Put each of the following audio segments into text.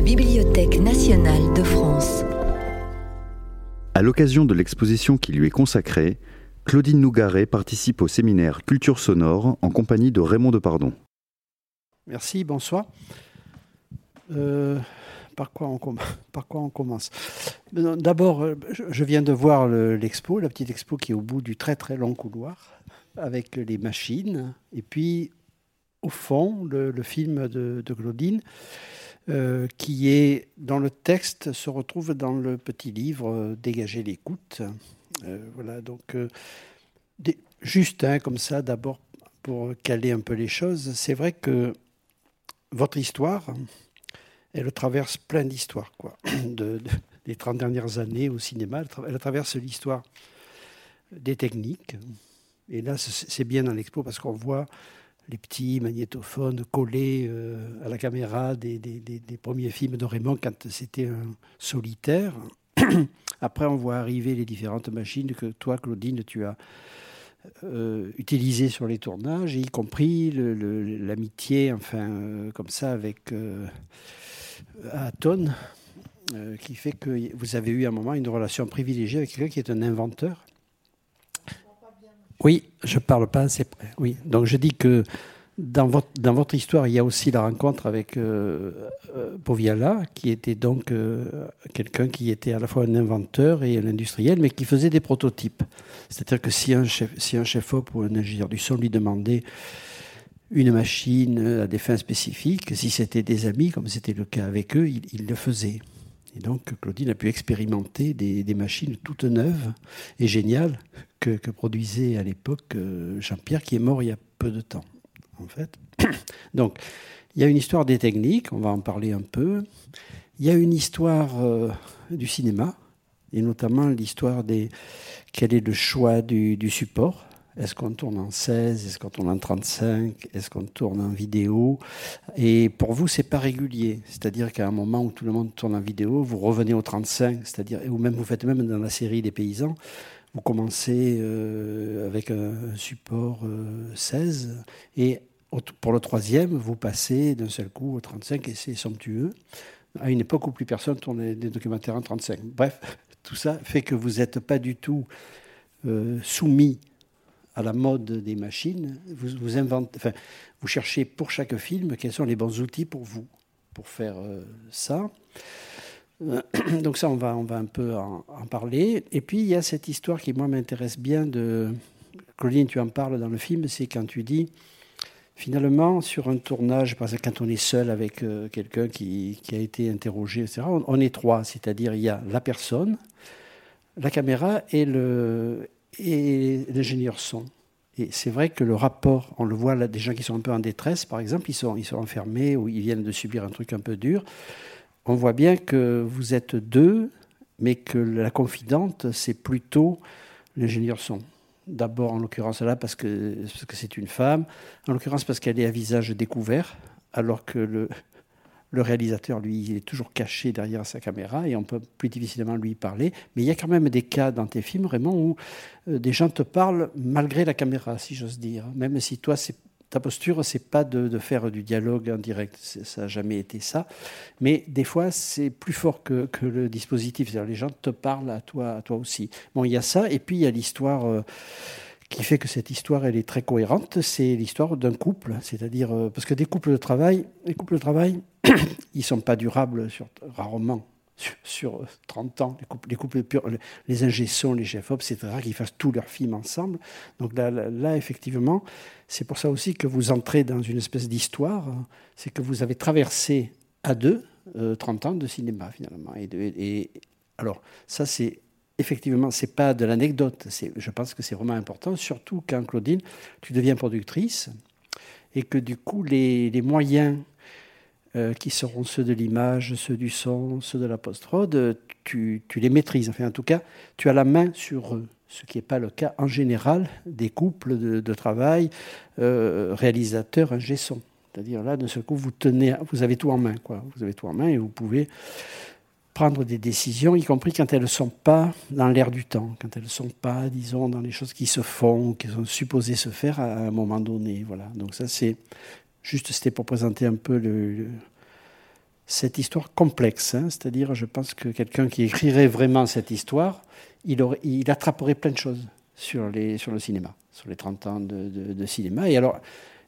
la Bibliothèque nationale de France. À l'occasion de l'exposition qui lui est consacrée, Claudine Nougaret participe au séminaire Culture sonore en compagnie de Raymond Depardon. Merci, bonsoir. Euh, par, quoi on par quoi on commence? D'abord, euh, je viens de voir l'expo, la petite expo qui est au bout du très très long couloir, avec les machines, et puis au fond, le, film de, Claudine, euh, qui est dans le texte, se retrouve dans le petit livre Dégager l'écoute. voilà, donc juste hein, comme ça, d'abord pour caler un peu les choses, c'est vrai que votre histoire, elle traverse plein d'histoires, quoi. De, des 30 dernières années au cinéma, elle, traverse l'histoire des techniques. Et là, c'est bien dans l'expo parce qu'on voit les petits magnétophones collés euh, à la caméra des, premiers films de Raymond quand c'était un solitaire. Après, on voit arriver les différentes machines que toi, Claudine, tu as euh, utilisé sur les tournages, y compris l'amitié, enfin, euh, comme ça, avec Aton, qui fait que vous avez eu à un moment une relation privilégiée avec quelqu'un qui est un inventeur. Oui, je parle pas assez près. Oui, donc je dis que dans votre, dans votre histoire, il y a aussi la rencontre avec euh, euh qui était donc euh, quelqu'un qui était à la fois un inventeur et un industriel, mais qui faisait des prototypes. C'est-à-dire que si un chef, si un chef-op ou un ingénieur du son lui demandait une machine à des fins spécifiques, si c'était des amis, comme c'était le cas avec eux, il, le faisait. Donc Claudine a pu expérimenter des, machines toutes neuves et géniales que, que produisait à l'époque euh, Jean-Pierre, qui est mort il y a peu de temps en fait. Donc, il y a une histoire des techniques, on va en parler un peu. Il y a une histoire euh, du cinéma, et notamment l'histoire des. Quel est le choix du, support Est-ce qu'on tourne en 16 Est-ce qu'on tourne en 35 Est-ce qu'on tourne en vidéo? Et pour vous, c'est pas régulier. C'est-à-dire qu'à un moment où tout le monde tourne en vidéo, vous revenez au 35, c'est-à-dire, ou même vous faites même dans la série des paysans, vous commencez euh, avec un support 16 euh, et pour le troisième, vous passez d'un seul coup au 35 et c'est somptueux, à une époque où plus personne tournait des documentaires en 35. Bref, tout ça fait que vous n'êtes pas du tout euh, soumis à la mode des machines. Vous, vous, inventez, enfin, vous cherchez pour chaque film quels sont les bons outils pour vous, pour faire euh, ça. Euh, donc ça, on va, on va un peu en, parler. Et puis, il y a cette histoire qui, moi, m'intéresse bien de... Claudine, tu en parles dans le film, c'est quand tu dis Finalement, sur un tournage, parce que quand on est seul avec euh, quelqu'un qui, a été interrogé, etc., on, est trois, c'est-à-dire il y a la personne, la caméra et l'ingénieur son. Et c'est vrai que le rapport, on le voit là, des gens qui sont un peu en détresse, par exemple, ils sont, ils sont enfermés ou ils viennent de subir un truc un peu dur. On voit bien que vous êtes deux, mais que la confidente, c'est plutôt l'ingénieur son. D'abord, en l'occurrence là, parce que c'est parce que une femme. En l'occurrence, parce qu'elle est à visage découvert, alors que le, le réalisateur, lui, il est toujours caché derrière sa caméra et on peut plus difficilement lui parler. Mais il y a quand même des cas dans tes films, vraiment, où euh, des gens te parlent malgré la caméra, si j'ose dire. Même si toi, c'est ta posture, c'est pas de, faire du dialogue en direct, ça n'a jamais été ça. Mais des fois, c'est plus fort que, le dispositif. les gens te parlent à toi, à toi aussi. Bon, il y a ça, et puis il y a l'histoire. Euh, qui fait que cette histoire elle est très cohérente, c'est l'histoire d'un couple, c'est-à-dire euh, parce que des couples de travail, les couples de travail, ils sont pas durables rarement sur 30 ans, les couples, les, couples purs, les ingé les chefs-op, c'est rare qu'ils fassent tous leurs films ensemble. Donc là, effectivement, c'est pour ça aussi que vous entrez dans une espèce d'histoire, c'est que vous avez traversé à deux 30 euh, ans de cinéma finalement. Et alors ça, c'est effectivement, c'est pas de l'anecdote. Je pense que c'est vraiment important, surtout quand Claudine, tu deviens productrice et que du coup les, moyens euh, qui seront ceux de l'image, ceux du son, ceux de la post-prod, tu, tu, les maîtrises. Enfin, en tout cas, tu as la main sur eux, ce qui n'est pas le cas en général des couples de, travail euh, réalisateurs ingé son. C'est-à-dire là, de ce coup, vous tenez, vous avez tout en main, quoi. Vous avez tout en main et vous pouvez prendre des décisions, y compris quand elles ne sont pas dans l'air du temps, quand elles ne sont pas, disons, dans les choses qui se font, qui sont supposées se faire à un moment donné. Voilà. Donc ça, c'est Juste, c'était pour présenter un peu le, cette histoire complexe. Hein. C'est-à-dire, je pense que quelqu'un qui écrirait vraiment cette histoire, il, attraperait plein de choses sur, les, le cinéma, sur les 30 ans de, cinéma. Et, alors,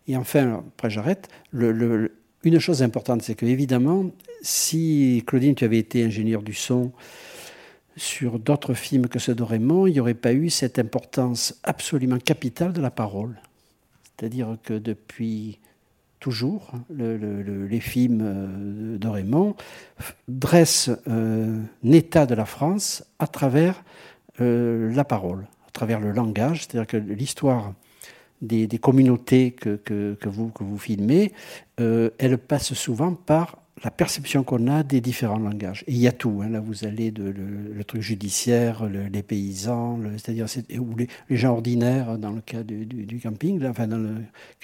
et enfin, après j'arrête, le, une chose importante, c'est que évidemment, si Claudine, tu avais été ingénieur du son sur d'autres films que ceux de Raymond, il n'y aurait pas eu cette importance absolument capitale de la parole. C'est-à-dire que depuis toujours, les films euh, de Raymond dressent euh, un état de la France à travers euh, la parole, à travers le langage. C'est-à-dire que l'histoire des, communautés que, vous, que vous filmez, elle passe souvent par la perception qu'on a des différents langages. Et il y a tout. Hein. Là, vous allez de le, truc judiciaire, les paysans, c'est-à-dire ou les, gens ordinaires dans le cas du, camping, enfin dans le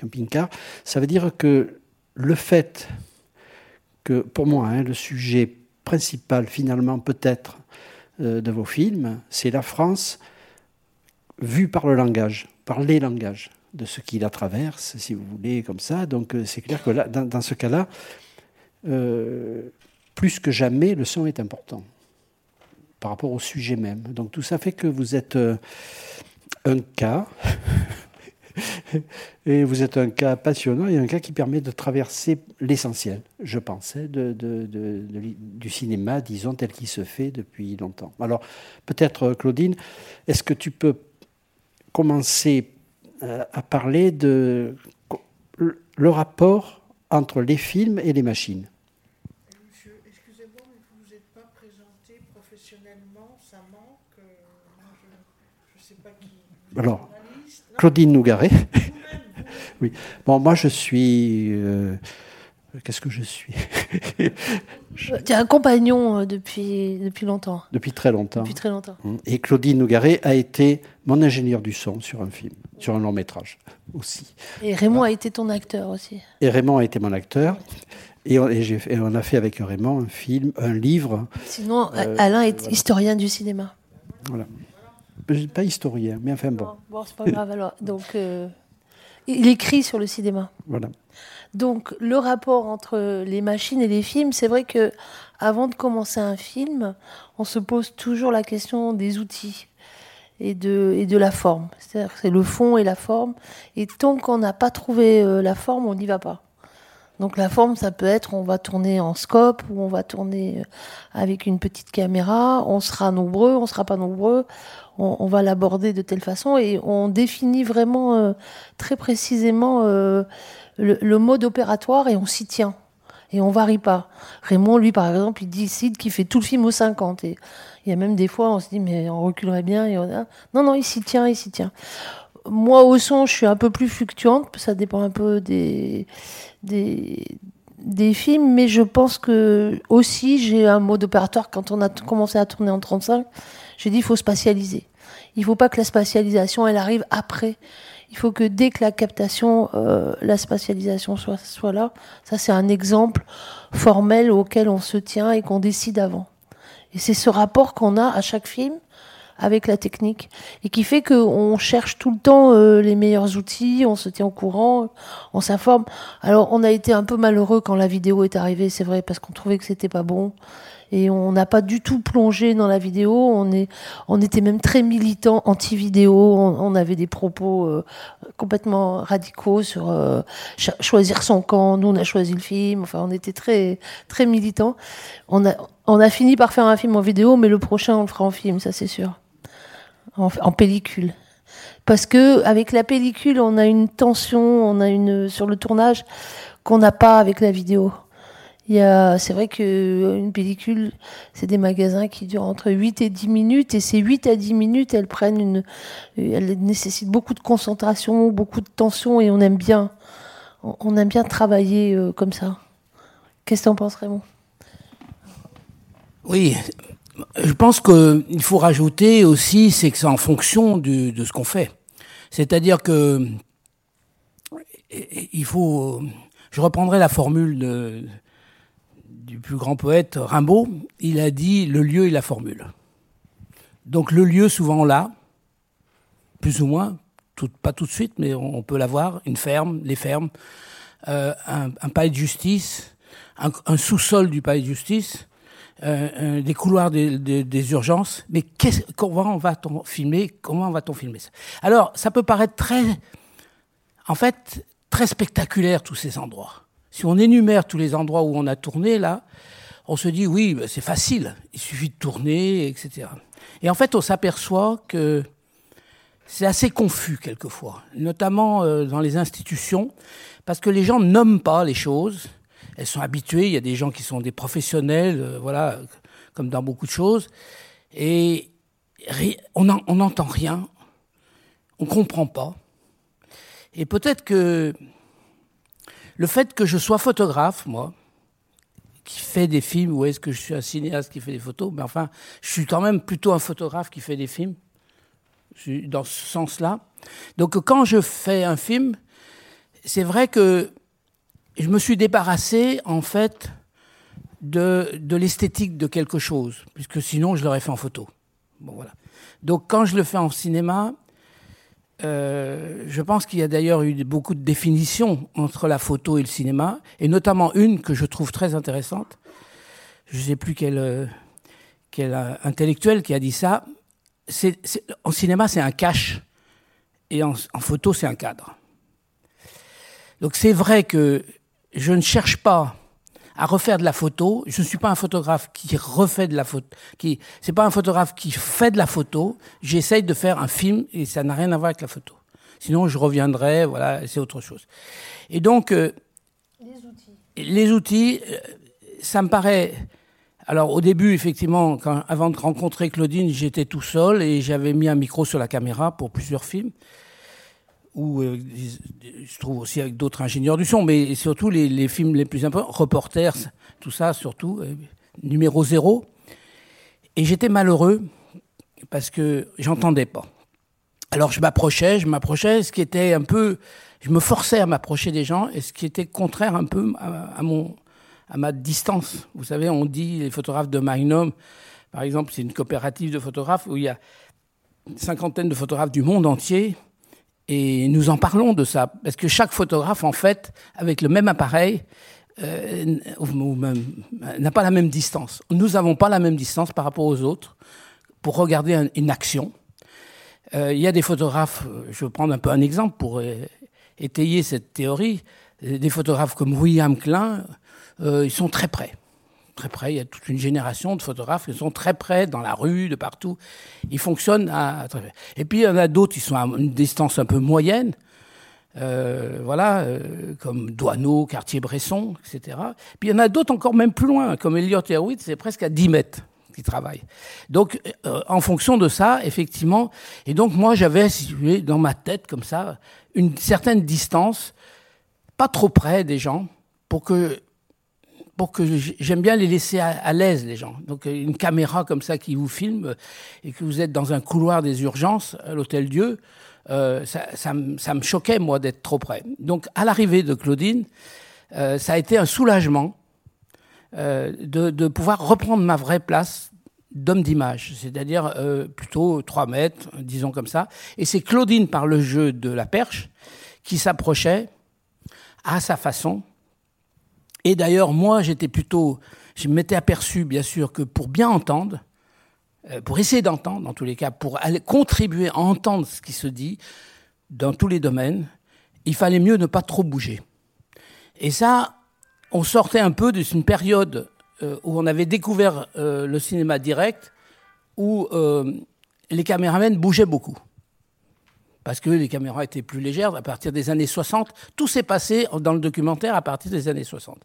camping-car. Ça veut dire que le fait que, pour moi, hein, le sujet principal, finalement, peut-être euh, de vos films, c'est la France vue par le langage, par les langages, de ce qui la traverse, si vous voulez, comme ça. Donc, euh, c'est clair que là, dans ce cas-là, euh, plus que jamais, le son est important par rapport au sujet même. Donc tout ça fait que vous êtes euh, un cas, et vous êtes un cas passionnant et un cas qui permet de traverser l'essentiel, je pense, hein, de, du cinéma, disons, tel qu'il se fait depuis longtemps. Alors peut-être, Claudine, est-ce que tu peux commencer euh, à parler de le rapport entre les films et les machines. Monsieur, excusez-moi, mais vous ne vous êtes pas présenté professionnellement, ça manque. Euh, je ne sais pas qui. Alors, Claudine Nougaret. oui. Bon, moi, je suis. Euh, qu'est-ce que je suis Tu es un compagnon euh, depuis, depuis longtemps. Depuis très longtemps. Depuis très longtemps. Hum. Et Claudine Nougaret a été mon ingénieur du son sur un film, sur un long métrage aussi. Et Raymond a été ton acteur aussi. Et Raymond a été mon acteur. Et on, on a fait avec Raymond un film, un livre. Sinon, euh, Alain est historien du cinéma. Voilà. Pas historien, mais enfin bon. Bon, c'est pas grave alors. Donc, euh, il écrit sur le cinéma. Voilà. Donc le rapport entre les machines et les films, c'est vrai que avant de commencer un film, on se pose toujours la question des outils et de, et de la forme. C'est-à-dire c'est le fond et la forme. Et tant qu'on n'a pas trouvé euh, la forme, on n'y va pas. Donc la forme, ça peut être on va tourner en scope ou on va tourner euh, avec une petite caméra, on sera nombreux, on sera pas nombreux, on, va l'aborder de telle façon et on définit vraiment euh, très précisément le, mode opératoire et on s'y tient. Et on varie pas. Raymond, lui, par exemple, il décide qu'il fait tout le film aux 50. Et il y a même des fois, on se dit, mais on reculerait bien. On Non, non, il s'y tient, il s'y tient. Moi, au son, je suis un peu plus fluctuante. Ça dépend un peu des, des, des films. Mais je pense que aussi, j'ai un mode opératoire. Quand on a commencé à tourner en 35, j'ai dit, il faut spatialiser. Il faut pas que la spatialisation, elle arrive après il faut que dès que la captation, euh, la spatialisation soit, soit là, ça c'est un exemple formel auquel on se tient et qu'on décide avant. Et c'est ce rapport qu'on a à chaque film avec la technique et qui fait qu'on cherche tout le temps euh, les meilleurs outils, on se tient au courant, on s'informe. Alors on a été un peu malheureux quand la vidéo est arrivée, c'est vrai, parce qu'on trouvait que c'était pas bon et on n'a pas du tout plongé dans la vidéo. On est, on était même très militant anti-vidéo. On, avait des propos euh, complètement radicaux sur euh, choisir son camp. Nous, on a choisi le film. Enfin, on était très, très militants. On a, on a fini par faire un film en vidéo, mais le prochain, on le fera en film, ça c'est sûr, en, en pellicule parce que avec la pellicule, on a une tension, on a une sur le tournage qu'on n'a pas avec la vidéo c'est vrai qu'une pellicule, c'est des magasins qui durent entre 8 et 10 minutes, et ces 8 à 10 minutes, elles prennent une, elles nécessitent beaucoup de concentration, beaucoup de tension, et on aime bien, on aime bien travailler euh, comme ça. Qu'est-ce que tu en penses, Raymond? Oui, je pense qu'il faut rajouter aussi, c'est que c'est en fonction de ce qu'on fait. C'est-à-dire que il faut, je reprendrai la formule de, du plus grand poète Rimbaud, il a dit le lieu et la formule. Donc le lieu souvent là, plus ou moins, pas tout de suite, mais on peut l'avoir, une ferme, les fermes, euh, un, palais de justice, un, sous-sol du palais de justice, euh, euh, des couloirs des, des, urgences. Mais comment va-t-on filmer Comment va-t-on filmer ça? Alors, ça peut paraître très, en fait, très spectaculaire tous ces endroits. Si on énumère tous les endroits où on a tourné là, on se dit oui, ben, c'est facile, il suffit de tourner, etc. Et en fait, on s'aperçoit que c'est assez confus quelquefois, notamment euh, dans les institutions, parce que les gens nomment pas les choses. Elles sont habituées. Il y a des gens qui sont des professionnels, euh, voilà, comme dans beaucoup de choses, et on n'en- on n'entend rien, on comprend pas. Et peut-être que le fait que je sois photographe, moi, qui fait des films, ou est-ce que je suis un cinéaste qui fait des photos Mais enfin, je suis quand même plutôt un photographe qui fait des films, dans ce sens-là. Donc quand je fais un film, c'est vrai que je me suis débarrassé, en fait, de, de l'esthétique de quelque chose, puisque sinon je l'aurais fait en photo. Bon, voilà. Donc quand je le fais en cinéma, euh, je pense qu'il y a d'ailleurs eu beaucoup de définitions entre la photo et le cinéma, et notamment une que je trouve très intéressante. Je ne sais plus quel, euh, quel euh, intellectuel qui a dit ça. C'est, c'est- en cinéma, c'est un cache, et en photo, c'est un cadre. Donc c'est vrai que je ne cherche pas à refaire de la photo. Je ne suis pas un photographe qui refait de la photo. Qui, c'est pas un photographe qui fait de la photo. J'essaye de faire un film et ça n'a rien à voir avec la photo. Sinon, je reviendrai. Voilà, c'est autre chose. Et donc, euh, les outils, euh, ça me paraît. Alors, au début, effectivement, quand, avant de rencontrer Claudine, j'étais tout seul et j'avais mis un micro sur la caméra pour plusieurs films euh, je trouve aussi avec d'autres ingénieurs du son, mais surtout les, films les plus importants, Reporters, tout ça surtout, euh, numéro zéro. Et j'étais malheureux parce que j'entendais pas. Alors je m'approchais, je m'approchais, ce qui était un peu, je me forçais à m'approcher des gens, et ce qui était contraire un peu à, à mon, à ma distance. Vous savez, on dit les photographes de Magnum, par exemple, c'est une coopérative de photographes où il y a une cinquantaine de photographes du monde entier. Et nous en parlons de ça, parce que chaque photographe, en fait, avec le même appareil, euh, n'a pas la même distance. Nous n'avons pas la même distance par rapport aux autres pour regarder un- une action. Euh, Il y a des photographes, euh, je vais prendre un peu un exemple pour étayer cette théorie, des photographes comme William Klein, ils sont très près. Très près, il y a toute une génération de photographes qui sont très près, dans la rue, de partout. Ils fonctionnent à, très près. Et puis il y en a d'autres qui sont à une distance un peu moyenne, euh, voilà, euh, comme Douaneau, Cartier-Bresson, etc. Puis il y en a d'autres encore même plus loin, comme Elliot Erwitt, c'est presque à 10 mètres qui travaillent. Donc, euh, en fonction de ça, effectivement, et donc moi j'avais, si vous voulez, dans ma tête comme ça, une certaine distance, pas trop près des gens, pour que pour que j'aime bien les laisser à, l'aise les gens. Donc euh, une caméra comme ça qui vous filme euh, et que vous êtes dans un couloir des urgences à l'hôtel Dieu, euh, ça, ça, me- choquait moi d'être trop près. Donc à l'arrivée de Claudine, ça a été un soulagement de, de pouvoir reprendre ma vraie place d'homme d'image, c'est-à-dire plutôt 3 mètres, disons comme ça. Et c'est Claudine, par le jeu de la perche, qui s'approchait à sa façon. Et d'ailleurs, moi, j'étais plutôt, je m'étais aperçu, bien sûr, que pour bien entendre, euh, pour essayer d'entendre, dans tous les cas, pour aller contribuer à entendre ce qui se dit dans tous les domaines, il fallait mieux ne pas trop bouger. Et ça, on sortait un peu d'une période euh, où on avait découvert euh, le cinéma direct, où les caméramens bougeaient beaucoup. Parce que les caméras étaient plus légères à partir des années 60. Tout s'est passé dans le documentaire à partir des années 60.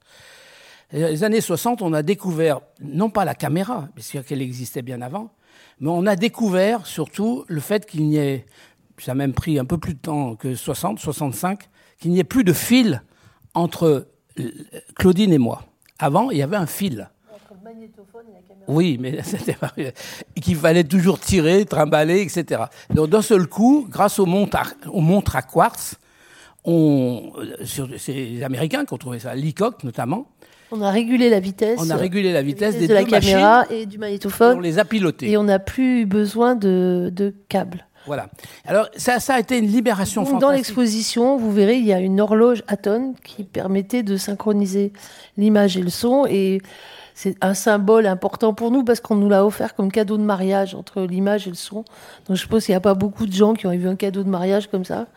Les années 60, on a découvert, non pas la caméra, parce qu'elle existait bien avant, mais on a découvert surtout le fait qu'il n'y ait, ça a même pris un peu plus de temps que 60, 65, qu'il n'y ait plus de fil entre euh, Claudine et moi. Avant, il y avait un fil. Magnétophone et la caméra. Oui, mais c'était pas qu'il fallait toujours tirer, trimballer, etc. Donc d'un seul coup, grâce aux montres à, aux montres à quartz, on, sur- c'est les Américains qui ont trouvé ça, Leacock notamment, On a régulé la vitesse. on a régulé la vitesse, des de la deux machines caméra et du et on magnétophone. les a pilotées. Et on n'a plus besoin de, de câbles. Voilà. Alors ça, ça a été une libération Donc, fantastique. dans l'exposition, vous verrez, il y a une horloge Aton qui permettait de synchroniser l'image et le son. Et c'est un symbole important pour nous parce qu'on nous l'a offert comme cadeau de mariage entre l'image et le son. Donc je pense qu'il n'y a pas beaucoup de gens qui ont eu un cadeau de mariage comme ça.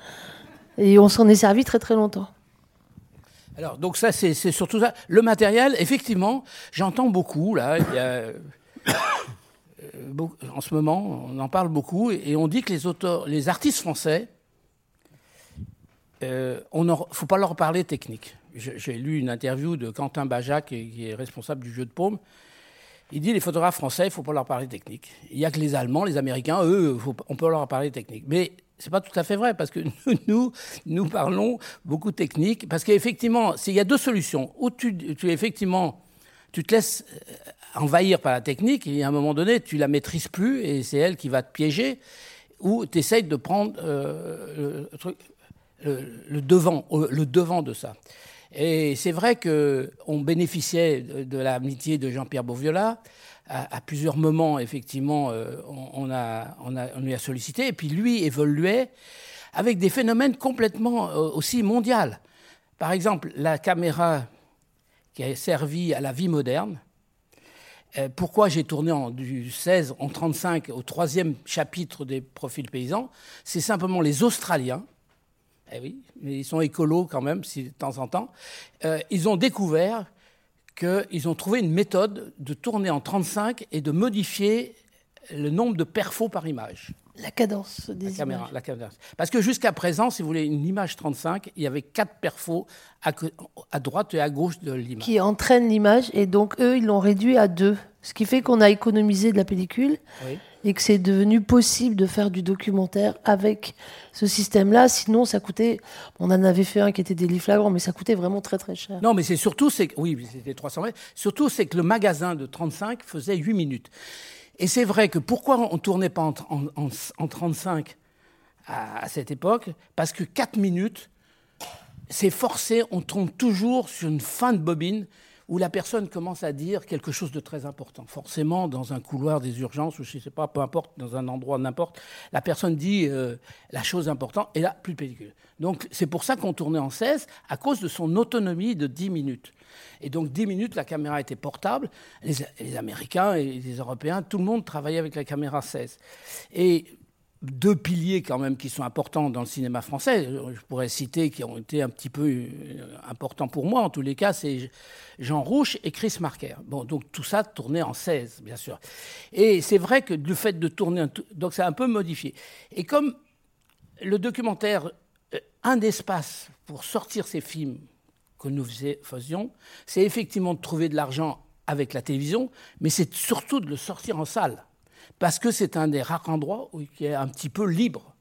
Et on s'en est servi très très longtemps. Alors, donc ça, c'est surtout ça. Le matériel, effectivement, j'entends beaucoup, là, il euh, en ce moment, on en parle beaucoup, et on dit que les auteurs, les artistes français, euh, on ne faut pas leur parler technique. J'ai lu une interview de Quentin Bajac, qui est responsable du jeu de paume. Il dit les photographes français, il ne faut pas leur parler technique. Il n'y a que les Allemands, les Américains, eux, on peut leur parler technique. Mais c'est pas tout à fait vrai parce que nous, nous, parlons beaucoup technique. Parce qu'effectivement, il y a deux solutions. Ou tu, effectivement, tu te laisses euh, envahir par la technique et à un moment donné, tu la maîtrises plus et c'est elle qui va te piéger. Ou tu essayes de prendre euh, le devant, euh, le devant de ça. Et c'est vrai qu'on bénéficiait de, l'amitié de Jean-Pierre Beauviola. À, à plusieurs moments, effectivement, euh, on lui a sollicité. Et puis lui évoluait avec des phénomènes complètement euh, aussi mondiaux. Par exemple, la caméra qui a servi à la vie moderne. Euh, pourquoi j'ai tourné en, du 16 en 35 au troisième chapitre des profils paysans? C'est simplement les Australiens eh oui, mais ils sont écolos quand même, si, de temps en temps. Euh, ils ont découvert qu'ils ont trouvé une méthode de tourner en 35 et de modifier le nombre de perfos par image. La cadence des La caméra, images. la caméra. Parce que jusqu'à présent, si vous voulez une image 35, il y avait quatre perfos à, à droite et à gauche de l'image. Qui entraîne l'image. Et donc, eux, ils l'ont réduit à deux. Ce qui fait qu'on a économisé de la pellicule. Oui. et que c'est devenu possible de faire du documentaire avec ce système-là. Sinon, ça coûtait. On en avait fait un qui était délit flagrant, mais ça coûtait vraiment très très cher. Non, mais c'est surtout, c'est oui, c'était 300 mètres. Surtout, c'est que le magasin de 35 faisait 8 minutes. Et c'est vrai que pourquoi on ne tournait pas en, en- en- en 35 à, à cette époque? Parce que 4 minutes, c'est forcé, on tombe toujours sur une fin de bobine où la personne commence à dire quelque chose de très important. Forcément, dans un couloir des urgences, ou je ne sais pas, peu importe, dans un endroit n'importe, la personne dit euh, la chose importante, et là, plus de pellicule. Donc, c'est pour ça qu'on tournait en 16, à cause de son autonomie de 10 minutes. Et donc, 10 minutes, la caméra était portable. Les, Américains et les Européens, tout le monde travaillait avec la caméra 16. Et deux piliers quand même qui sont importants dans le cinéma français, je pourrais citer qui ont été un petit peu euh, importants pour moi en tous les cas, c'est Jean Rouche et Chris Marker. Bon, donc tout ça tournait en 16, bien sûr. Et c'est vrai que le fait de tourner, donc c'est un peu modifié. Et comme le documentaire, euh, un espace pour sortir ces films que nous faisions, c'est effectivement de trouver de l'argent avec la télévision, mais c'est surtout de le sortir en salle. Parce que c'est un des rares endroits où qui est un petit peu libre.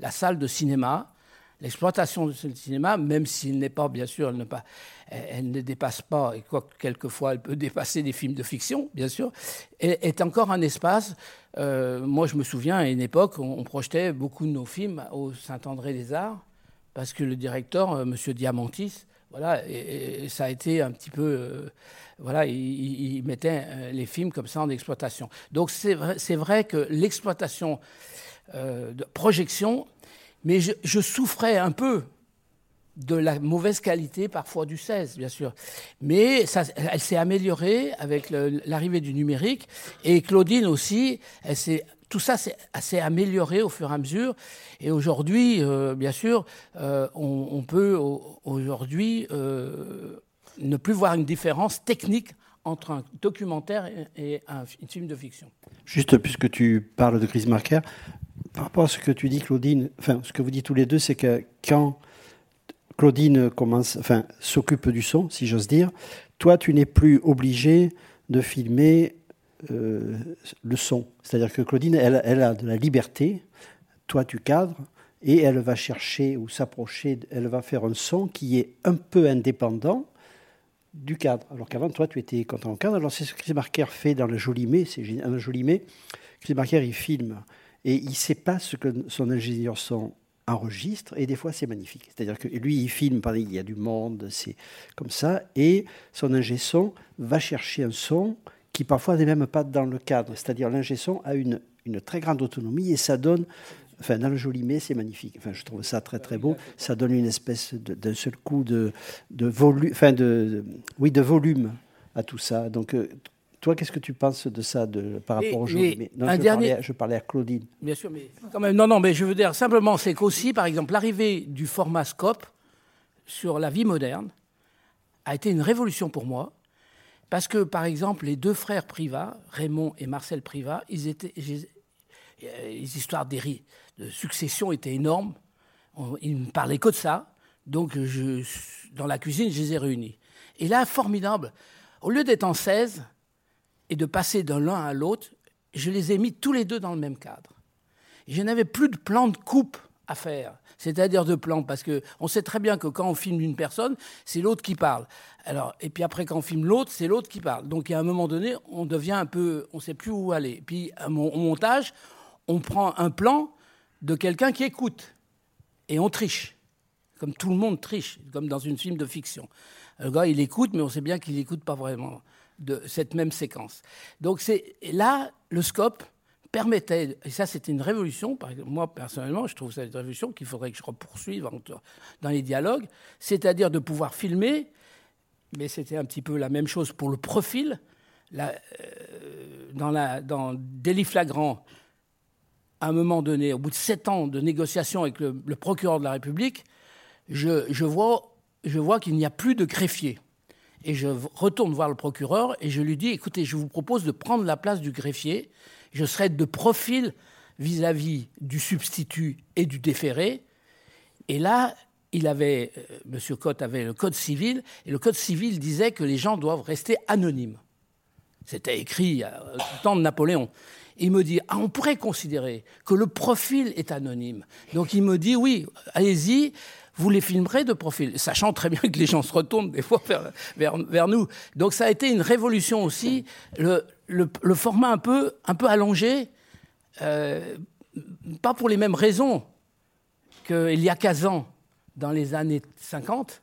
La salle de cinéma, l'exploitation de ce cinéma, même s'il n'est pas, bien sûr, elle ne, pas, elle- ne dépasse pas, et quoi que quelquefois elle peut dépasser des films de fiction, bien sûr, est, encore un espace. euh, moi, je me souviens, à une époque, on, on projetait beaucoup de nos films au Saint-André-des-Arts, parce que le directeur, euh, Monsieur Diamantis, voilà, et, ça a été un petit peu, euh, voilà, il, mettait euh, les films comme ça en exploitation. Donc c'est vrai, vrai que l'exploitation euh, de projection, mais je souffrais un peu de la mauvaise qualité parfois du 16, bien sûr. Mais elle s'est améliorée avec l'arrivée du numérique. Et Claudine aussi, elle s'est- tout ça s'est amélioré au fur et à mesure. Et aujourd'hui, euh, bien sûr, euh, on, peut au- aujourd'hui euh, ne plus voir une différence technique entre un documentaire et, un, fi- film de fiction. Juste puisque tu parles de Chris Marker, par rapport à ce que tu dis, Claudine, enfin, ce que vous dites tous les deux, c'est que quand Claudine s'occupe du son, si j'ose dire, toi, tu n'es plus obligé de filmer euh, le son. C'est-à-dire que Claudine, elle, a de la liberté, toi, tu cadres, et elle va chercher ou s'approcher, elle va faire un son qui est un peu indépendant du cadre. Alors qu'avant, toi, tu étais content au cadre. Alors c'est ce que Chris Marker fait dans le Joli-Mai, c'est génial, un. Chris Marker, il filme et il ne sait pas ce que son ingénieur son enregistre et des fois c'est magnifique. C'est-à-dire que lui, il filme, il y a du monde, c'est comme ça, et son ingé son va chercher un son qui parfois n'est même pas dans le cadre. C'est-à-dire l'ingé son a une, une très grande autonomie et ça donne enfin dans le Jolimet, c'est magnifique. Enfin, je trouve ça très très beau. Ça donne une espèce d'un seul coup de, de volume, enfin de, oui, de volume à tout ça. Donc, euh, toi, qu'est-ce que tu penses de ça de, par rapport au Jolimet non, un je, dernier... parlais, je parlais à Claudine. Bien sûr, mais quand même, non, non, mais je veux dire simplement, c'est qu'aussi, par exemple, l'arrivée du format scope sur la vie moderne a été une révolution pour moi. Parce que, par exemple, les deux frères Privat, Raymond et Marcel Privat, ils étaient, les histoires de succession étaient énormes. Ils ne parlaient que de ça. Donc, je, dans la cuisine, je les ai réunis. Et là, formidable. Au lieu d'être en 16 et de passer d'un l'un à l'autre, je les ai mis tous les deux dans le même cadre. Je n'avais plus de plan de coupe à faire, c'est-à-dire de plan, parce qu'on sait très bien que quand on filme une personne, c'est l'autre qui parle. Alors, et puis après, quand on filme l'autre, c'est l'autre qui parle. Donc, à un moment donné, on devient un peu, on ne sait plus où aller. Puis, au montage, on prend un plan de quelqu'un qui écoute et on triche, comme tout le monde triche, comme dans une film de fiction. Le gars, il écoute, mais on sait bien qu'il n'écoute pas vraiment de cette même séquence. Donc, c'est là, le scope permettait, et ça c'était une révolution, moi personnellement je trouve ça une révolution qu'il faudrait que je poursuive dans les dialogues, c'est-à-dire de pouvoir filmer, mais c'était un petit peu la même chose pour le profil, euh, dans, la, dans Délit flagrant, à un moment donné, au bout de sept ans de négociations avec le, procureur de la République, je, je vois, je vois qu'il n'y a plus de greffier. Et je retourne voir le procureur et je lui dis, écoutez, je vous propose de prendre la place du greffier je serais de profil vis-à-vis du substitut et du déféré. Et là, il avait, euh, M. Cotte avait le code civil, et le code civil disait que les gens doivent rester anonymes. C'était écrit au temps de Napoléon. Il me dit, ah, on pourrait considérer que le profil est anonyme. Donc il me dit, oui, allez-y, vous les filmerez de profil, sachant très bien que les gens se retournent des fois vers, vers, nous. Donc ça a été une révolution aussi, le, le, format un peu, un peu allongé, euh, pas pour les mêmes raisons qu'il y a 15 ans, dans les années 50.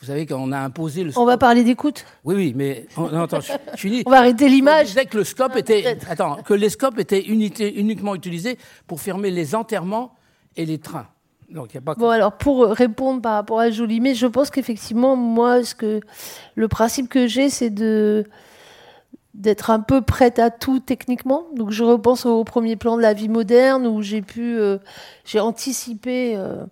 Vous savez qu'on a imposé le. On va parler d'écoute. Oui, oui, mais attends, je, je On va arrêter l'image. On disait que le scope était, attends, que les scopes étaient uniquement utilisés pour fermer les enterrements et les trains. Donc, a pas bon, alors pour répondre par rapport à Jolie, mais je pense qu'effectivement, moi, ce que le principe que j'ai, c'est de d'être un peu prête à tout techniquement. Donc je repense au premier plan de la vie moderne où j'ai pu, euh, j'ai anticipé euh,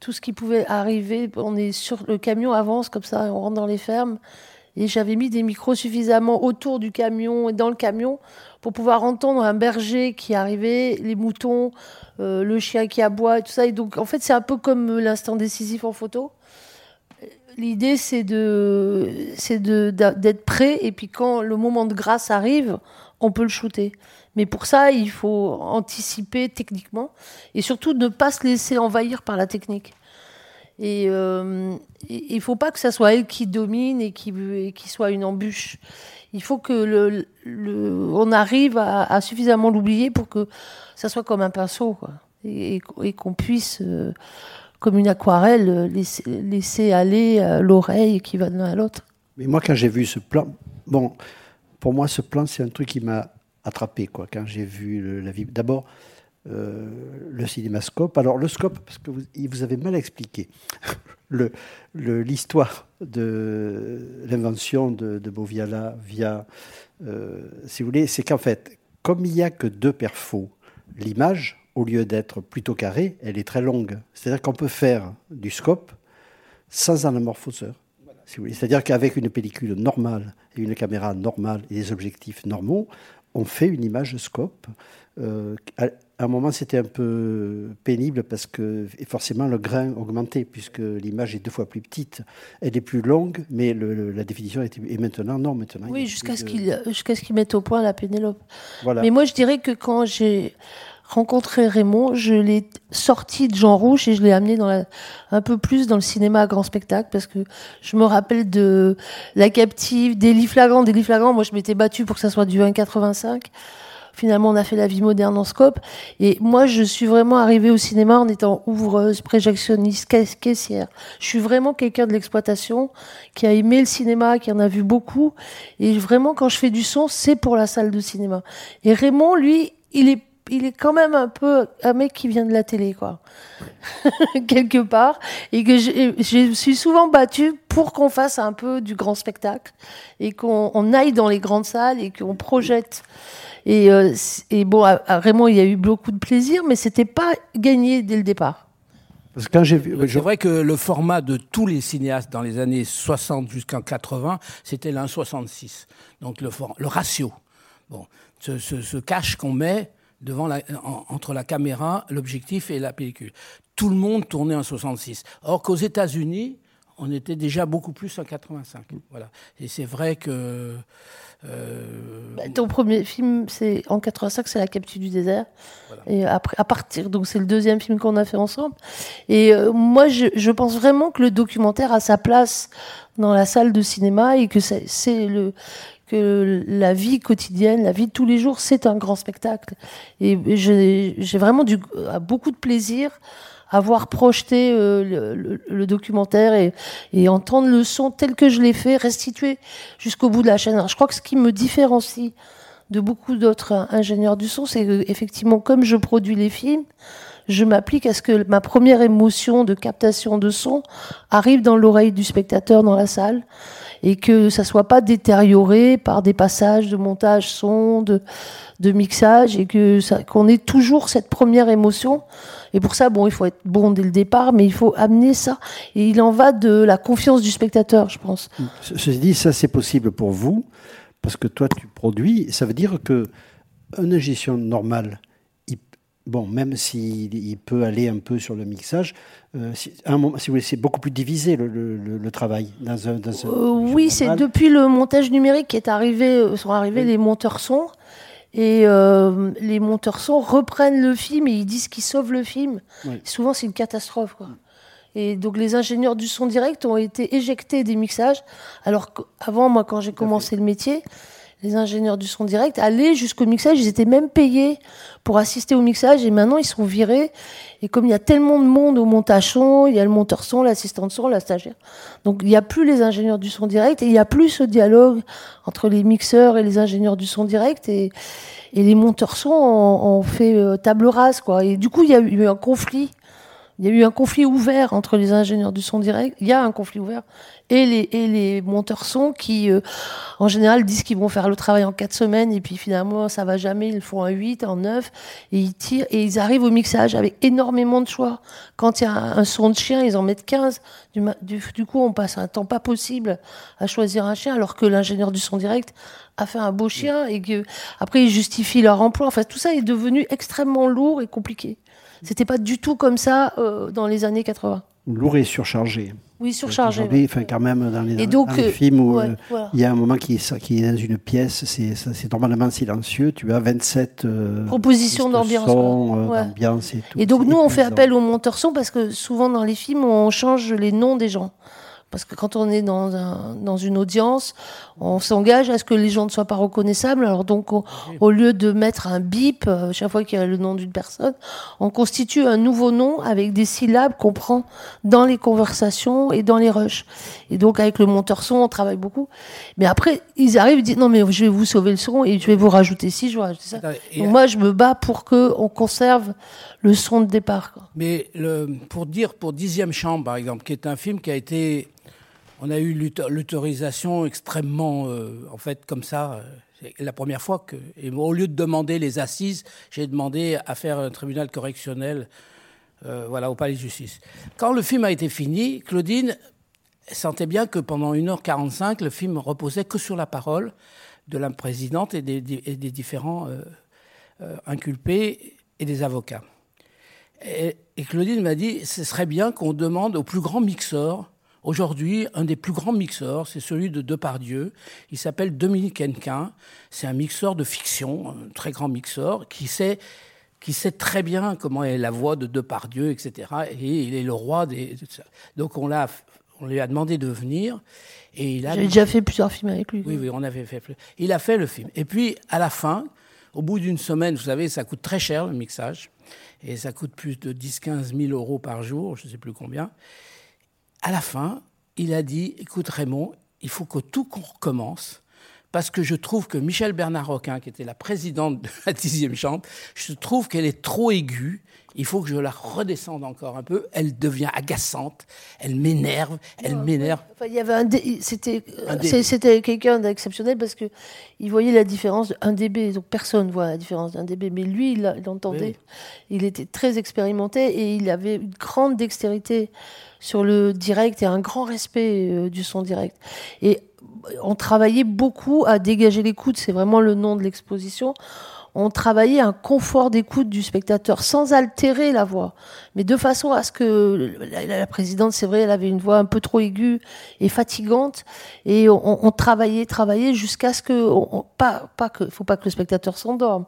tout ce qui pouvait arriver. On est sur le camion avance comme ça, on rentre dans les fermes. Et j'avais mis des micros suffisamment autour du camion et dans le camion pour pouvoir entendre un berger qui arrivait, les moutons, euh, le chien qui aboie tout ça. Et donc en fait c'est un peu comme l'instant décisif en photo l'idée, c'est de, c'est de, d'être prêt. Et puis quand le moment de grâce arrive, on peut le shooter. Mais pour ça, il faut anticiper techniquement et surtout ne pas se laisser envahir par la technique. Et euh, il faut pas que ça soit elle qui domine et qui, qui soit une embûche. Il faut que le, on arrive à, suffisamment l'oublier pour que ça soit comme un pinceau, quoi. Et, qu'on puisse euh, comme une aquarelle, euh, laisser, aller euh, l'oreille qui va de l'un à l'autre. Mais moi, quand j'ai vu ce plan, bon, pour moi, ce plan, c'est un truc qui m'a attrapé, quoi. Quand j'ai vu la vie, d'abord euh, le cinémascope. Alors le scope, parce que vous, vous avez mal expliqué l'histoire de l'invention de, de Boviala via, si vous voulez, c'est qu'en fait, comme il n'y a que deux perfos, l'image au lieu d'être plutôt carrée, elle est très longue. C'est-à-dire qu'on peut faire du scope sans anamorphoseur. C'est-à-dire qu'avec une pellicule normale et une caméra normale et des objectifs normaux, on fait une image scope. Euh, à un moment, c'était un peu pénible parce que forcément le grain augmentait puisque l'image est deux fois plus petite. Elle est plus longue, mais la définition est, et maintenant non. Maintenant, oui, jusqu'à ce qu'ils mettent au point la Pénélope. Voilà. Mais moi, je dirais que quand j'ai rencontré Raymond, je l'ai sorti de Jean Rouge et je l'ai amené dans la, un peu plus dans le cinéma à grand spectacle parce que je me rappelle de La Captive, des Flagrant, des Flagrant. Moi, je m'étais battue pour que ça soit du 1,85. Finalement, on a fait la vie moderne en scope. Et moi, je suis vraiment arrivée au cinéma en étant ouvreuse, préjectionniste, caissière. Je suis vraiment quelqu'un de l'exploitation qui a aimé le cinéma, qui en a vu beaucoup. Et vraiment, quand je fais du son, c'est pour la salle de cinéma. Et Raymond, lui, il est il est quand même un peu un mec qui vient de la télé, quoi, quelque part, et que je, je suis souvent battue pour qu'on fasse un peu du grand spectacle et qu'on on aille dans les grandes salles et qu'on projette. Et, euh, et bon, à, à Raymond, il y a eu beaucoup de plaisir, mais c'était pas gagné dès le départ. Parce que quand j'ai vu, je- C'est vrai que le format de tous les cinéastes dans les années 60 jusqu'en 80, c'était l'1,66. Donc le, for- le ratio. Bon, ce, ce, ce cache qu'on met devant la, en- entre la caméra, l'objectif et la pellicule. Tout le monde tournait en 66. Or qu'aux États-Unis, on était déjà beaucoup plus en 85. Voilà. Et c'est vrai que. euh, Bah, ton premier film, c'est en 85, c'est La capture du désert. Et après, à partir, donc c'est le deuxième film qu'on a fait ensemble. Et euh, moi, je, je pense vraiment que le documentaire a sa place dans la salle de cinéma et que c'est le que la vie quotidienne, la vie de tous les jours, c'est un grand spectacle. Et j'ai vraiment du, euh, beaucoup de plaisir à voir projeter euh, le, le- documentaire et, et entendre le son tel que je l'ai fait, restitué jusqu'au bout de la chaîne. Alors, je crois que ce qui me différencie de beaucoup d'autres ingénieurs du son, c'est effectivement, comme je produis les films, je m'applique à ce que ma première émotion de captation de son arrive dans l'oreille du spectateur dans la salle et que ça soit pas détérioré par des passages de montage son, de, mixage et que qu'on ait toujours cette première émotion. Et pour ça, bon, il faut être bon dès le départ, mais il faut amener ça. Et il en va de la confiance du spectateur, je pense. Ce- Ceci dit, ça c'est possible pour vous, parce que toi tu produis. Ça veut dire que un normal, bon, même s'il il peut aller un peu sur le mixage, euh, si, à un moment, si vous voulez, c'est beaucoup plus divisé le, le- le- le travail dans un. Dans un Euh, oui, c'est depuis le montage numérique qu'est arrivé, euh, sont arrivés les monteurs son. Et euh, les monteurs son reprennent le film et ils disent qu'ils sauvent le film. Oui. Souvent, c'est une catastrophe. Quoi. Et donc, les ingénieurs du son direct ont été éjectés des mixages. Alors qu'avant, moi, quand j'ai commencé le métier, les ingénieurs du son direct allaient jusqu'au mixage. Ils étaient même payés pour assister au mixage. Et maintenant, ils sont virés. Et comme il y a tellement de monde au montage son, il y a le monteur son, l'assistant de son, la stagiaire. Donc, il n'y a plus les ingénieurs du son direct et il n'y a plus ce dialogue entre les mixeurs et les ingénieurs du son direct. Et, les monteurs son ont, ont fait euh, table rase, quoi. Et du coup, il y a eu un conflit. Il y a eu un conflit ouvert entre les ingénieurs du son direct. Il y a un conflit ouvert. Et les, monteurs son qui, euh, en général, disent qu'ils vont faire le travail en quatre semaines et puis finalement, ça va jamais. Ils le font en 8, en 9 et ils tirent et ils arrivent au mixage avec énormément de choix. Quand il y a un son de chien, ils en mettent 15. Du, ma- du, du coup, on passe un temps pas possible à choisir un chien alors que l'ingénieur du son direct a fait un beau chien et que après ils justifient leur emploi. Enfin, tout ça est devenu extrêmement lourd et compliqué. C'était pas du tout comme ça euh, dans les années 80. Lourd et surchargé. Oui, surchargé. Aujourd'hui, ouais. enfin, quand même, dans les, Et dans donc, les euh, films où ouais, euh, voilà. il y a un moment qui est, qui est dans une pièce, c'est normalement silencieux. Tu as 27 euh, Propositions d'ambiance, euh, ouais. et. Et donc nous, on fait appel aux monteurs son parce que souvent dans les films, on change les noms des gens. Parce que quand on est dans, un, dans une audience, on s'engage à ce que les gens ne soient pas reconnaissables. Alors donc, au, au lieu de mettre un bip euh, chaque fois qu'il y a le nom d'une personne, on constitue un nouveau nom avec des syllabes qu'on prend dans les conversations et dans les rushs. Et donc avec le monteur son, on travaille beaucoup. Mais après, ils arrivent, ils disent non mais je vais vous sauver le son et je vais vous rajouter ci, je vais rajouter ça. Et- Donc moi, je me bats pour que on conserve le son de départ. quoi. Mais le, pour dire, pour Dixième Chambre, par exemple, qui est un film qui a été. On a eu l'auto- l'autorisation extrêmement. euh, en fait, comme ça. euh, c'est la première fois que. Et au lieu de demander les assises, j'ai demandé à faire un tribunal correctionnel. euh, voilà, au palais de justice. Quand le film a été fini, Claudine sentait bien que pendant 1h45, le film reposait que sur la parole de la présidente et des, différents euh, euh, inculpés et des avocats. Et, Claudine m'a dit, ce serait bien qu'on demande au plus grand mixeur, aujourd'hui, un des plus grands mixeurs, c'est celui de Depardieu, il s'appelle Dominique Hennequin, c'est un mixeur de fiction, un très grand mixeur, qui sait, qui sait très bien comment est la voix de Depardieu, etc. Et il est le roi des... Donc on, l'a, on lui a demandé de venir, et il a... J'ai déjà fait plusieurs films avec lui. Oui, oui, on avait fait. Il a fait le film. Et puis, à la fin, au bout d'une semaine, vous savez, ça coûte très cher le mixage. Et ça coûte plus de 10-15 000 euros par jour, je ne sais plus combien. À la fin, il a dit Écoute, Raymond, il faut que tout qu'on recommence. Parce que je trouve que Michel Bernard-Roquin, qui était la présidente de la dixième chambre, je trouve qu'elle est trop aiguë. Il faut que je la redescende encore un peu. Elle devient agaçante. Elle m'énerve. Elle m'énerve. Enfin, il y avait un dé- c'était euh, c'était quelqu'un d'exceptionnel parce que il voyait la différence d'un dB donc personne voit la différence d'un dB mais lui il, l'a- il entendait il était très expérimenté et il avait une grande dextérité sur le direct et un grand respect euh, du son direct et on travaillait beaucoup à dégager l'écoute c'est vraiment le nom de l'exposition. On travaillait un confort d'écoute du spectateur sans altérer la voix, mais de façon à ce que la, présidente, c'est vrai, elle avait une voix un peu trop aiguë et fatigante, et on, travaillait, travaillait jusqu'à ce que, pas, pas que, faut pas que le spectateur s'endorme,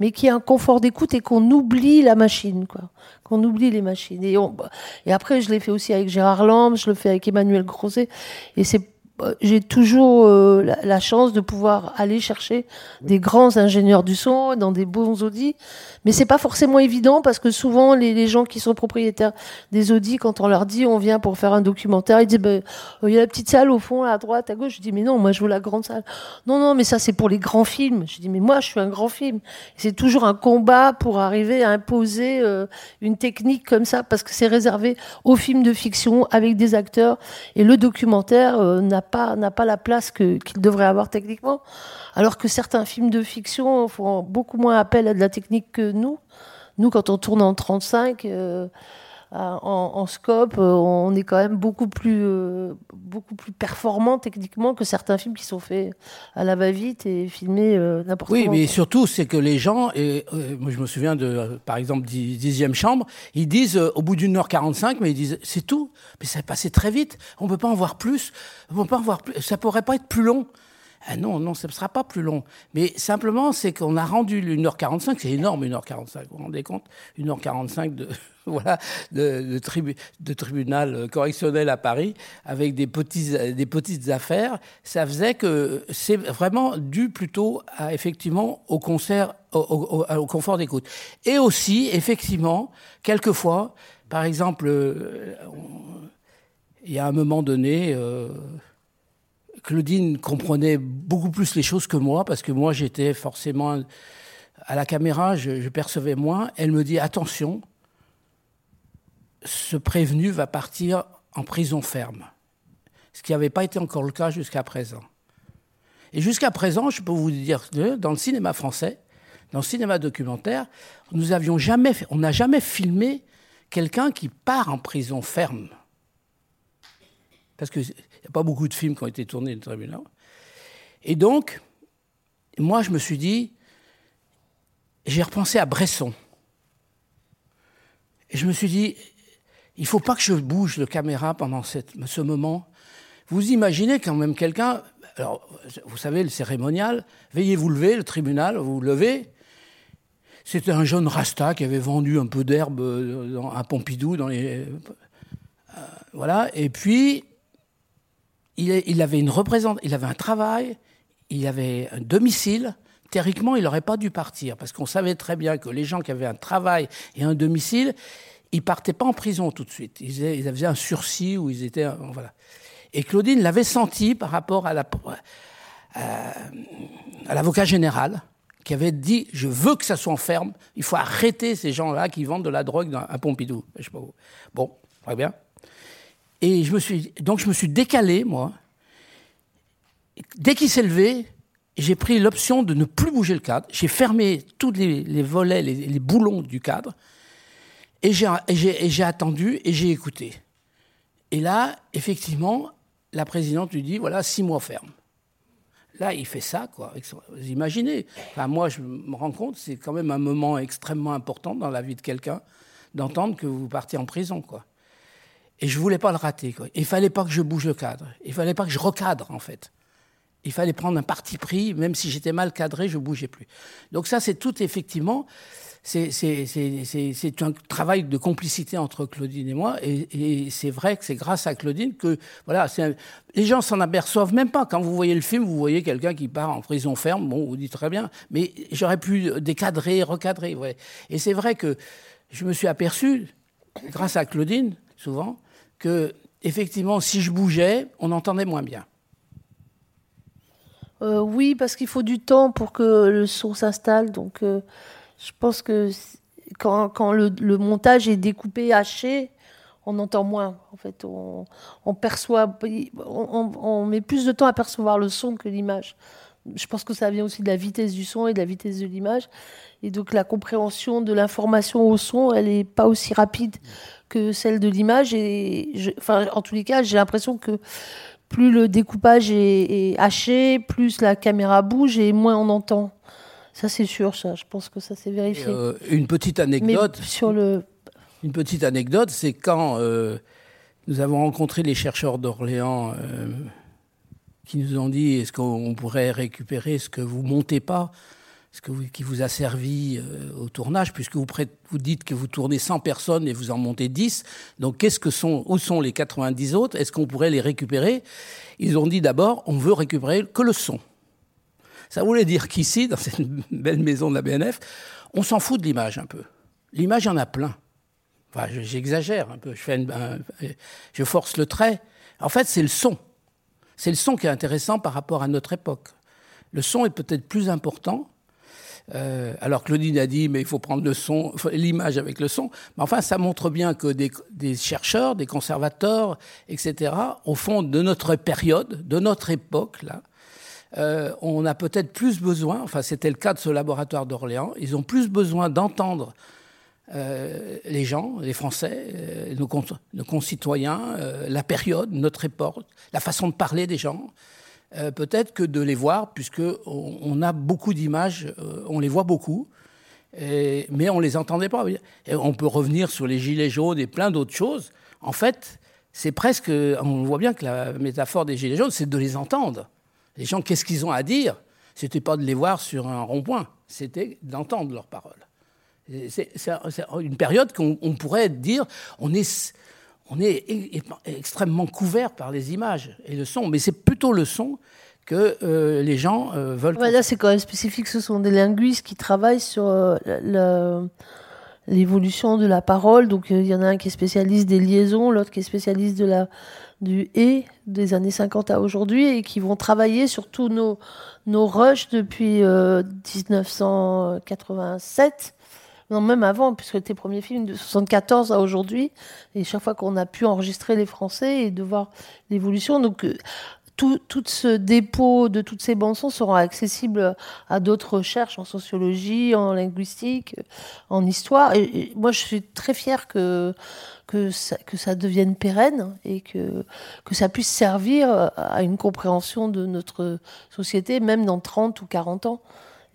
mais qu'il y ait un confort d'écoute et qu'on oublie la machine, quoi, qu'on oublie les machines. Et, on, et après, je l'ai fait aussi avec Gérard Lamb, je le fais avec Emmanuel Groset, et c'est j'ai toujours euh, la, chance de pouvoir aller chercher des grands ingénieurs du son dans des bons audits, mais c'est pas forcément évident parce que souvent les, gens qui sont propriétaires des audits, quand on leur dit on vient pour faire un documentaire, ils disent euh, il y a la petite salle au fond, à droite, à gauche. Je dis mais non, moi je veux la grande salle. Non non, mais ça c'est pour les grands films. Je dis mais moi je suis un grand film. C'est toujours un combat pour arriver à imposer euh, une technique comme ça parce que c'est réservé aux films de fiction avec des acteurs et le documentaire euh, n'a n'a pas la place que qu'il devrait avoir techniquement. Alors que certains films de fiction font beaucoup moins appel à de la technique que nous. Nous, quand on tourne en 35, euh, à- en, en scope, euh, on est quand même beaucoup plus, euh, beaucoup plus performant techniquement que certains films qui sont faits à la va-vite et filmés euh, n'importe Oui, comment. mais surtout, c'est que les gens, et euh, moi je me souviens de, euh, par exemple, dix- dixième chambre, ils disent euh, au bout d'une heure 45, mais ils disent c'est tout, mais ça est passé très vite, on peut pas en voir plus, on peut pas en voir plus, ça pourrait pas être plus long. Ah non, non, ça ne sera pas plus long. Mais simplement, c'est qu'on a rendu une heure 45, c'est énorme, une heure 45, vous vous rendez compte? Une heure 45 de, voilà, de, tribu- de tribunal correctionnel à Paris, avec des, petits, des petites affaires, ça faisait que c'est vraiment dû plutôt à, effectivement au concert, au, au- au- confort d'écoute. Et aussi, effectivement, quelquefois, par exemple, euh, il y a un moment donné, euh, Claudine comprenait beaucoup plus les choses que moi, parce que moi j'étais forcément à la caméra, je, percevais moins. Elle me dit attention, ce prévenu va partir en prison ferme, ce qui n'avait pas été encore le cas jusqu'à présent. Et jusqu'à présent, je peux vous dire que dans le cinéma français, dans le cinéma documentaire, nous jamais, on n'a jamais filmé quelqu'un qui part en prison ferme. Parce qu'il n'y a pas beaucoup de films qui ont été tournés dans le tribunal. Et donc, moi, je me suis dit, j'ai repensé à Bresson. Et je me suis dit, il faut pas que je bouge de caméra pendant ce moment. Vous imaginez quand même quelqu'un, alors vous savez, le cérémonial, veuillez vous lever, le tribunal, vous vous levez. C'était un jeune rasta qui avait vendu un peu d'herbe euh, à Pompidou dans les. euh, voilà. Et puis, il, avait une représente, il avait un travail, il avait un domicile. Théoriquement, il n'aurait pas dû partir parce qu'on savait très bien que les gens qui avaient un travail et un domicile, ils partaient pas en prison tout de suite. Ils, faisaient un sursis ou ils étaient voilà. Et Claudine l'avait senti par rapport à à l'avocat général qui avait dit je veux que ça soit en ferme. Il faut arrêter ces gens-là qui vendent de la drogue dans, à Pompidou. Je sais pas où. Bon, très bien. Et donc je me suis décalé, moi. Dès qu'il s'est levé, j'ai pris l'option de ne plus bouger le cadre. J'ai fermé tous les, volets, les, boulons du cadre. Et j'ai attendu et j'ai écouté. Et là, effectivement, la présidente lui dit voilà, six mois ferme. Là, il fait ça, quoi. Vous imaginez enfin, Moi, je me rends compte, c'est quand même un moment extrêmement important dans la vie de quelqu'un d'entendre que vous partiez en prison, quoi. Et je voulais pas le rater. Quoi. Il fallait pas que je bouge le cadre. Il fallait pas que je recadre, en fait. Il fallait prendre un parti pris, même si j'étais mal cadré, je bougeais plus. Donc ça, c'est tout effectivement, c'est un travail de complicité entre Claudine et moi, et, c'est vrai que c'est grâce à Claudine que voilà, un- les gens s'en aperçoivent même pas. Quand vous voyez le film, vous voyez quelqu'un qui part en prison ferme, bon, vous dites très bien, mais j'aurais pu décadrer, recadrer. Ouais. Et c'est vrai que je me suis aperçu, grâce à Claudine, souvent, que effectivement, si je bougeais, on entendait moins bien. Euh, oui, parce qu'il faut du temps pour que le son s'installe. Donc, euh, je pense que quand, le, montage est découpé, haché, on entend moins. En fait, on, perçoit, on, met plus de temps à percevoir le son que l'image. Je pense que ça vient aussi de la vitesse du son et de la vitesse de l'image. Et donc, la compréhension de l'information au son, elle n'est pas aussi rapide que celle de l'image. Et je, enfin, en tous les cas, j'ai l'impression que plus le découpage est, est, haché, plus la caméra bouge et moins on entend. Ça, c'est sûr, ça. Je pense que ça s'est vérifié. Euh, une petite anecdote. Mais sur le... Une petite anecdote, c'est quand euh, nous avons rencontré les chercheurs d'Orléans euh, qui nous ont dit est-ce qu'on pourrait récupérer ce que vous montez pas ce que vous, qui vous a servi euh, au tournage, puisque vous, vous dites que vous tournez 100 personnes et vous en montez 10. Donc, qu'est-ce que sont, où sont les 90 autres? Est-ce qu'on pourrait les récupérer? Ils ont dit d'abord, on veut récupérer que le son. Ça voulait dire qu'ici, dans cette belle maison de la BNF, on s'en fout de l'image un peu. L'image, il y en a plein. Enfin, j'exagère un peu, je, fais une, un, je force le trait. En fait, c'est le son. C'est le son qui est intéressant par rapport à notre époque. Le son est peut-être plus important euh, alors Claudine a dit, mais il faut prendre le son, l'image avec le son. Mais enfin, ça montre bien que des, chercheurs, des conservateurs, etc., au fond de notre période, de notre époque, là, euh, on a peut-être plus besoin, enfin c'était le cas de ce laboratoire d'Orléans, ils ont plus besoin d'entendre euh, les gens, les Français, euh, nos, con nos, concitoyens, euh, la période, notre époque, la façon de parler des gens, peut-être que de les voir, puisque on, a beaucoup d'images, on les voit beaucoup, mais on les entendait pas. On peut revenir sur les gilets jaunes et plein d'autres choses. En fait, c'est presque, on voit bien que la métaphore des gilets jaunes, c'est de les entendre. Les gens, qu'est-ce qu'ils ont à dire? C'était pas de les voir sur un rond-point, c'était d'entendre leurs paroles. C'est une période qu'on pourrait dire, on est on est extrêmement couvert par les images et le son, mais c'est plutôt le son que euh, les gens euh, veulent. Ouais, là, c'est quand même spécifique. Ce sont des linguistes qui travaillent sur euh, l'évolution de la parole. Donc, il y en a un qui est spécialiste des liaisons, l'autre qui est spécialiste de la du et des années 50 à aujourd'hui et qui vont travailler sur tous nos nos rushs depuis 1987 non, même avant, puisque tes premiers films de 74 à aujourd'hui, et chaque fois qu'on a pu enregistrer les Français et de voir l'évolution, donc euh, tout, tout, ce dépôt de toutes ces bandes-sons sera accessible à d'autres recherches en sociologie, en linguistique, en histoire. Et, moi, je suis très fière que, que, ça, que ça devienne pérenne et que, que ça puisse servir à une compréhension de notre société, même dans 30 ou 40 ans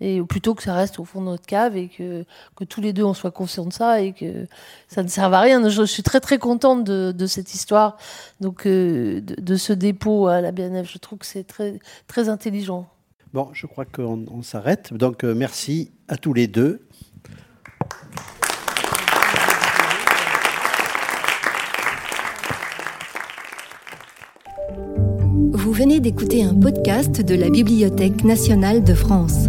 et plutôt que ça reste au fond de notre cave et que, que tous les deux on soit conscients de ça et que ça ne serve à rien. Je, suis très très contente de, de cette histoire, donc euh, de, de, ce dépôt à la BNF. Je trouve que c'est très très intelligent. Bon, je crois qu'on on, s'arrête. Donc euh, merci à tous les deux. Vous venez d'écouter un podcast de la Bibliothèque nationale de France.